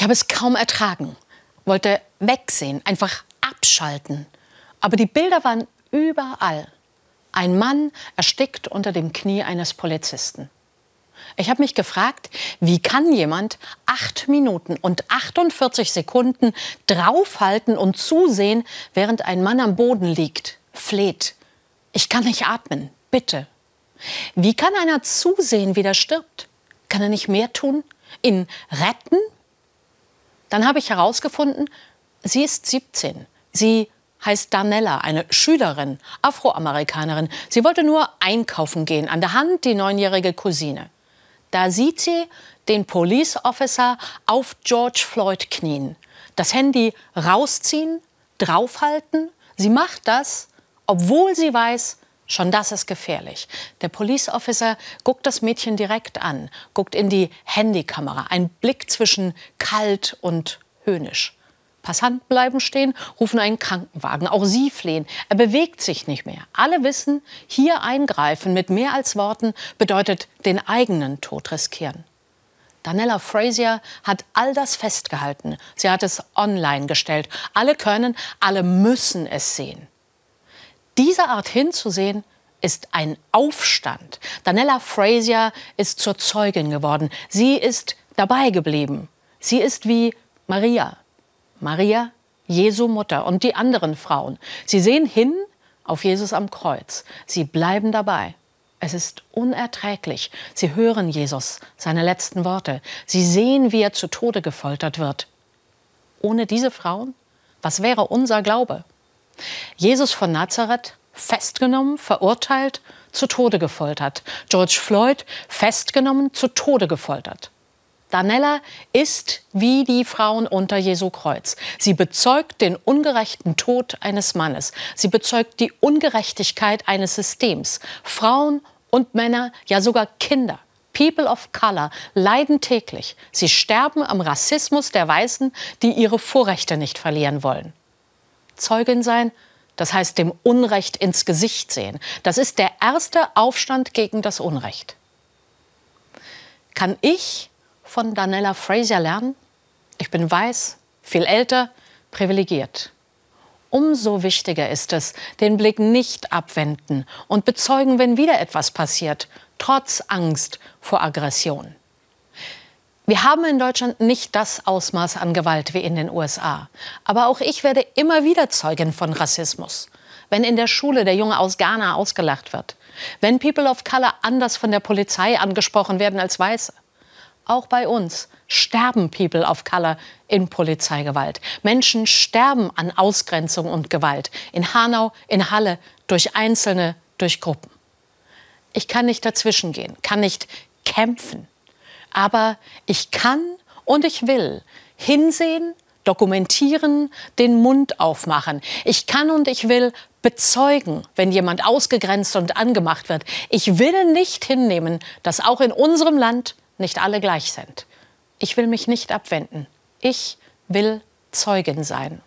Ich habe es kaum ertragen, wollte wegsehen, einfach abschalten. Aber die Bilder waren überall. Ein Mann erstickt unter dem Knie eines Polizisten. Ich habe mich gefragt, wie kann jemand acht Minuten und 48 Sekunden draufhalten und zusehen, während ein Mann am Boden liegt, fleht. Ich kann nicht atmen, bitte. Wie kann einer zusehen, wie der stirbt? Kann er nicht mehr tun? Ihn retten? Dann habe ich herausgefunden, sie ist 17. Sie heißt Danella, eine Schülerin, Afroamerikanerin. Sie wollte nur einkaufen gehen, an der Hand die neunjährige Cousine. Da sieht sie den Police Officer auf George Floyd knien, das Handy rausziehen, draufhalten. Sie macht das, obwohl sie weiß, schon das ist gefährlich. Der Police Officer guckt das Mädchen direkt an, guckt in die Handykamera, ein Blick zwischen kalt und höhnisch. Passanten bleiben stehen, rufen einen Krankenwagen. Auch sie flehen. Er bewegt sich nicht mehr. Alle wissen, hier eingreifen mit mehr als Worten bedeutet den eigenen Tod riskieren. Danella Frazier hat all das festgehalten. Sie hat es online gestellt. Alle können, alle müssen es sehen. Diese Art hinzusehen ist ein Aufstand. Danella Frazier ist zur Zeugin geworden. Sie ist dabei geblieben. Sie ist wie Maria, Maria, Jesu Mutter und die anderen Frauen. Sie sehen hin auf Jesus am Kreuz. Sie bleiben dabei. Es ist unerträglich. Sie hören Jesus, seine letzten Worte. Sie sehen, wie er zu Tode gefoltert wird. Ohne diese Frauen? Was wäre unser Glaube? Jesus von Nazareth, festgenommen, verurteilt, zu Tode gefoltert. George Floyd, festgenommen, zu Tode gefoltert. Danella ist wie die Frauen unter Jesu Kreuz. Sie bezeugt den ungerechten Tod eines Mannes. Sie bezeugt die Ungerechtigkeit eines Systems. Frauen und Männer, ja sogar Kinder. People of Color leiden täglich. Sie sterben am Rassismus der Weißen, die ihre Vorrechte nicht verlieren wollen. Zeugin sein, das heißt dem Unrecht ins Gesicht sehen. Das ist der erste Aufstand gegen das Unrecht. Kann ich von Danella Fraser lernen? Ich bin weiß, viel älter, privilegiert. Umso wichtiger ist es, den Blick nicht abwenden und bezeugen, wenn wieder etwas passiert, trotz Angst vor Aggression. Wir haben in Deutschland nicht das Ausmaß an Gewalt wie in den USA. Aber auch ich werde immer wieder Zeugin von Rassismus. Wenn in der Schule der Junge aus Ghana ausgelacht wird. Wenn People of Color anders von der Polizei angesprochen werden als Weiße. Auch bei uns sterben People of Color in Polizeigewalt. Menschen sterben an Ausgrenzung und Gewalt. In Hanau, in Halle, durch Einzelne, durch Gruppen. Ich kann nicht dazwischen gehen, kann nicht kämpfen. Aber ich kann und ich will hinsehen, dokumentieren, den Mund aufmachen. Ich kann und ich will bezeugen, wenn jemand ausgegrenzt und angemacht wird. Ich will nicht hinnehmen, dass auch in unserem Land nicht alle gleich sind. Ich will mich nicht abwenden. Ich will Zeugin sein.